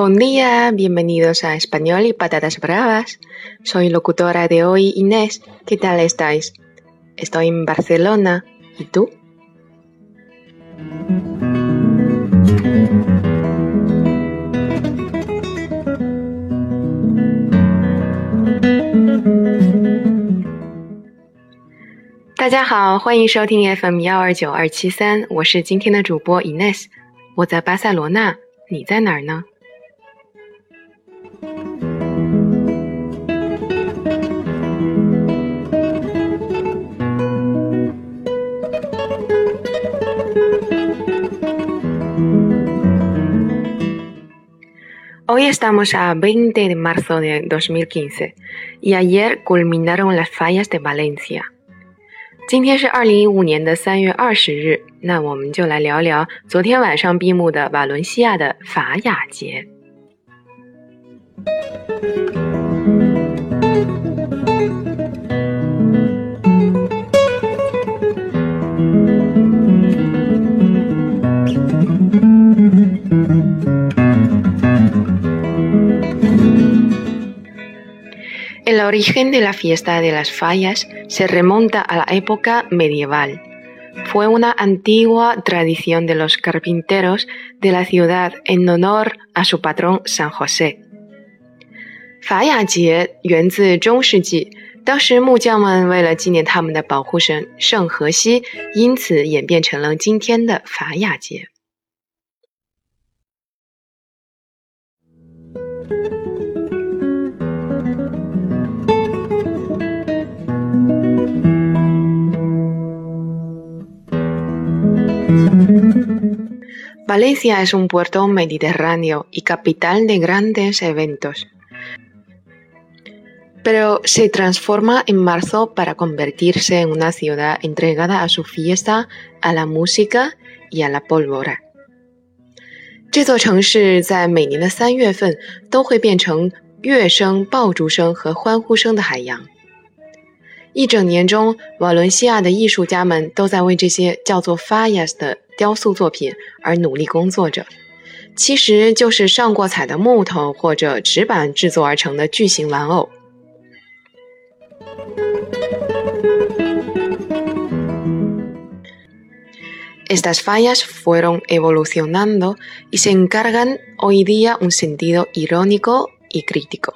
Buen día, bienvenidos a Español y Patatas Bravas. Soy locutora de hoy, Inés. ¿Qué tal estáis? Estoy en Barcelona. ¿Y tú? FM 幺二九二七三，我是今天的主播 Ines，我在巴塞罗那，你在哪儿呢 ？Hoy estamos a 20 de marzo de 2015 y ayer culminaron las fallas de Valencia. 今天是二零一五年的三月二十日，那我们就来聊聊昨天晚上闭幕的瓦伦西亚的法雅节。 El origen de la fiesta de las fallas se remonta a la época medieval. Fue una antigua tradición de los carpinteros de la ciudad en honor a su patrón San José. 法雅节源自中世纪，当时木匠们为了纪念他们的保护神圣荷西，因此演变成了今天的法雅节。 Valencia es un puerto mediterráneo y capital de grandes eventos. Pero se transforma en marzo para convertirse en una ciudad entregada a su fiesta, a la música y a la pólvora. 这座城市在每年的三月份都会变成乐声、爆竹声和欢呼声的海洋。一整年中，瓦伦西亚的艺术家们都在为这些叫做 “fallas” 的 雕塑作品而努力工作着。其实就是上过彩的木头或者纸板制作而成的巨型玩偶。Estas fallas fueron evolucionando y se encargan hoy día un sentido irónico y crítico.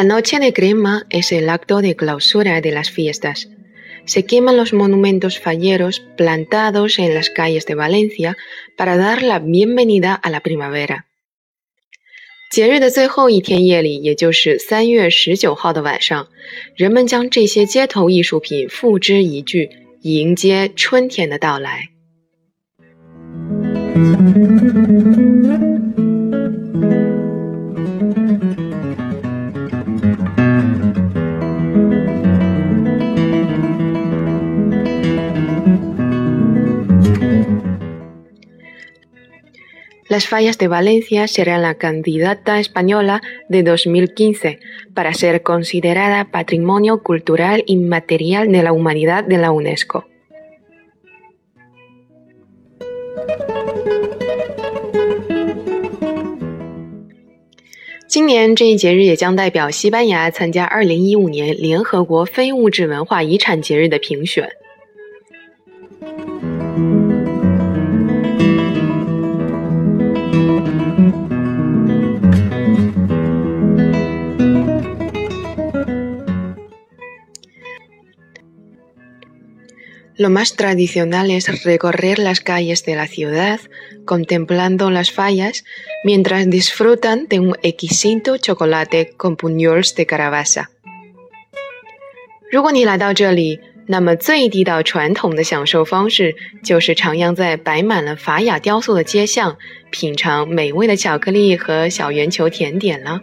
La noche de crema es el acto de clausura de las fiestas. Se queman los monumentos falleros plantados en las calles de Valencia para dar la bienvenida a la primavera. 节日的最后一天夜里，也就是三月十九号的晚上，人们将这些街头艺术品付之一炬，迎接春天的到来。 Las fallas de Valencia serán la candidata española de 2015 para ser considerada Patrimonio Cultural Inmaterial de la Humanidad de la UNESCO. 今年这一节日也将代表西班牙参加2015年联合国非物质文化遗产节日的评选。 Lo más tradicional es recorrer las calles de la ciudad contemplando las fallas mientras disfrutan de un exquisito chocolate con puñoles de calabaza. 如果你来到这里，那么最地道传统的享受方式就是徜徉在摆满了法雅雕塑的街巷，品尝美味的巧克力和小圆球甜点了。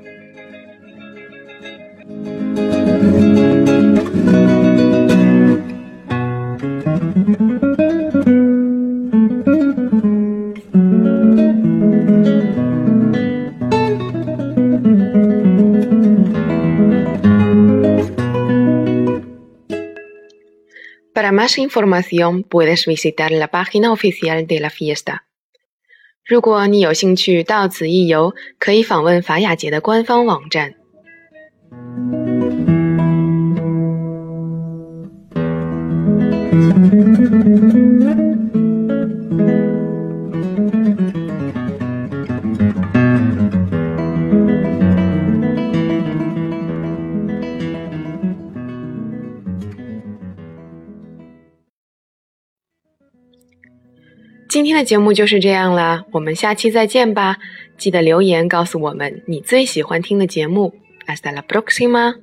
Más información puedes visitar la página oficial de la fiesta。如果你有兴趣到此一游，可以访问法雅节的官方网站。今天的节目就是这样啦，我们下期再见吧！记得留言告诉我们你最喜欢听的节目。Hasta la próxima。